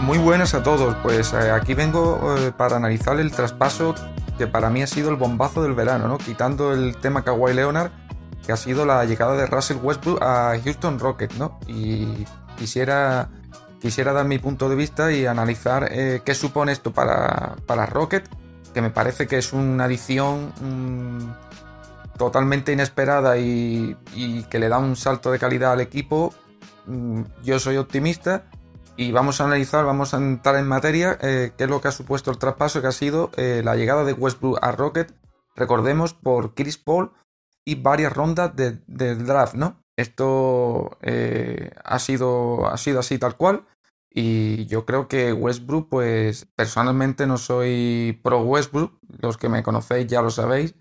Muy buenas a todos, pues eh, aquí vengo eh, para analizar el traspaso que para mí ha sido el bombazo del verano, ¿no? Quitando el tema Kawhi Leonard, que ha sido la llegada de Russell Westbrook a Houston Rockets, ¿no? Y quisiera, quisiera dar mi punto de vista y analizar eh, qué supone esto para, para Rockets, que me parece que es una adición mm, totalmente inesperada y, y, que le da un salto de calidad al equipo. Mm, yo soy optimista y vamos a analizar, vamos a entrar en materia, eh, qué es lo que ha supuesto el traspaso, que ha sido eh, la llegada de Westbrook a Rocket, recordemos, por Chris Paul y varias rondas del de draft, ¿no? Esto eh, ha, sido, ha sido así tal cual. Y yo creo que Westbrook, pues personalmente no soy pro Westbrook, los que me conocéis ya lo sabéis,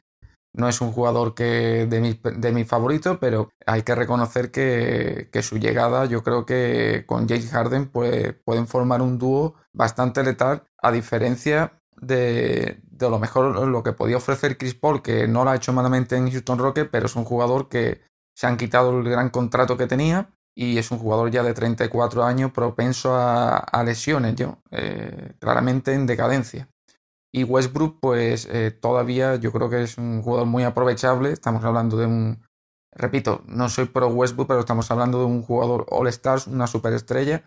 no es un jugador que de mis de mi favoritos, pero hay que reconocer que, que, su llegada, yo creo que con James Harden pues, pueden formar un dúo bastante letal, a diferencia de, de, lo mejor lo que podía ofrecer Chris Paul, que no lo ha hecho malamente en Houston Rockets, pero es un jugador que se han quitado el gran contrato que tenía y es un jugador ya de 34 años propenso a, a lesiones, yo, eh, claramente en decadencia. Y Westbrook, pues eh, todavía yo creo que es un jugador muy aprovechable. Estamos hablando de un, repito, no soy pro Westbrook, pero estamos hablando de un jugador All Stars, una superestrella.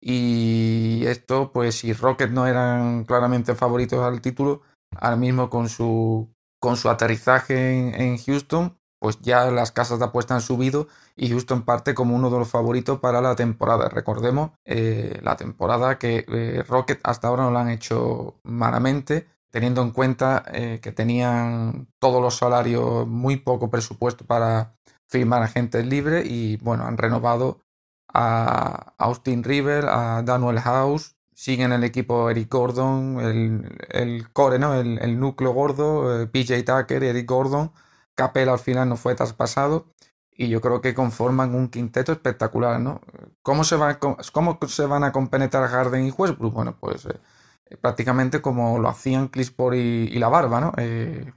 Y esto, pues si Rockets no eran claramente favoritos al título, ahora mismo con su, con su aterrizaje en, en Houston, pues ya las casas de apuesta han subido y Houston parte como uno de los favoritos para la temporada. Recordemos eh, la temporada que eh, Rocket hasta ahora no la han hecho malamente, teniendo en cuenta eh, que tenían todos los salarios muy poco presupuesto para firmar agentes libres y bueno, han renovado a Austin River, a Daniel House, siguen el equipo Eric Gordon, el, el core, ¿no? el, el núcleo gordo, PJ Tucker, Eric Gordon Capel al final no fue traspasado y yo creo que conforman un quinteto espectacular, ¿no? ¿Cómo se, va, cómo se van a compenetrar Harden y Westbrook? Bueno, pues eh, prácticamente como lo hacían Clisport y, la barba, ¿no? Eh,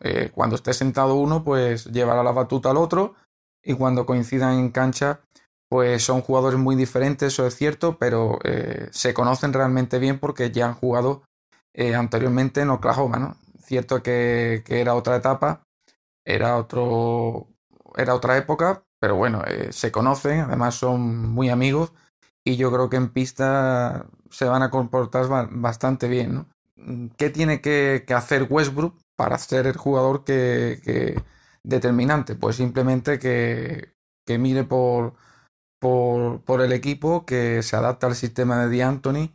eh, cuando esté sentado uno, pues llevará la batuta al otro y cuando coincidan en cancha, pues son jugadores muy diferentes, eso es cierto, pero se conocen realmente bien porque ya han jugado anteriormente en Oklahoma, ¿no? Cierto que era otra etapa, era otro era otra época, pero bueno, eh, se conocen, además son muy amigos y yo creo que en pista se van a comportar bastante bien. Mm, ¿Qué tiene que, hacer Westbrook para ser el jugador que, determinante? Pues simplemente que, que mire por, por, por, el equipo, que se adapte al sistema de D'Antoni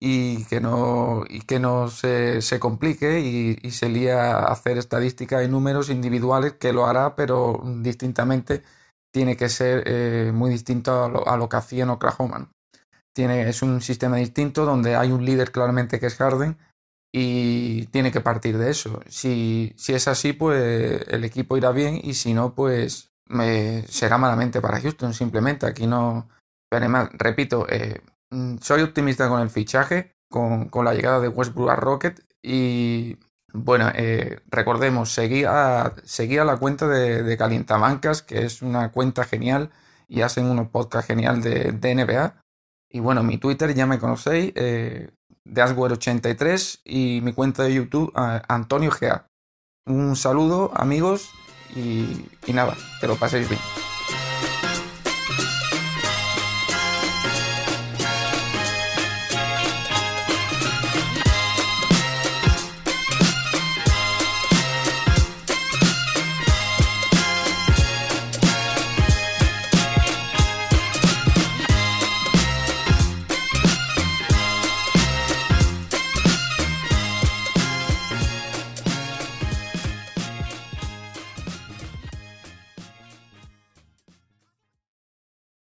y que no, y que no se, se complique y, y, se lía a hacer estadísticas y números individuales, que lo hará, pero distintamente tiene que ser eh, muy distinto a lo, a lo, que hacía en Oklahoma. Tiene, es un sistema distinto donde hay un líder claramente que es Harden y tiene que partir de eso. Si, si es así, pues el equipo irá bien y si no, pues será malamente para Houston simplemente. Aquí no... Pero además, repito, eh, soy optimista con el fichaje, con, con, la llegada de Westbrook a Rocket y bueno, eh, recordemos, seguía, seguía la cuenta de, de Calientabancas, que es una cuenta genial y hacen unos podcasts genial de, de, NBA. Y bueno, mi Twitter ya me conocéis, eh, de Aswer83 y mi cuenta de YouTube, Antonio Gea. Un saludo, amigos, y, y nada, que lo paséis bien.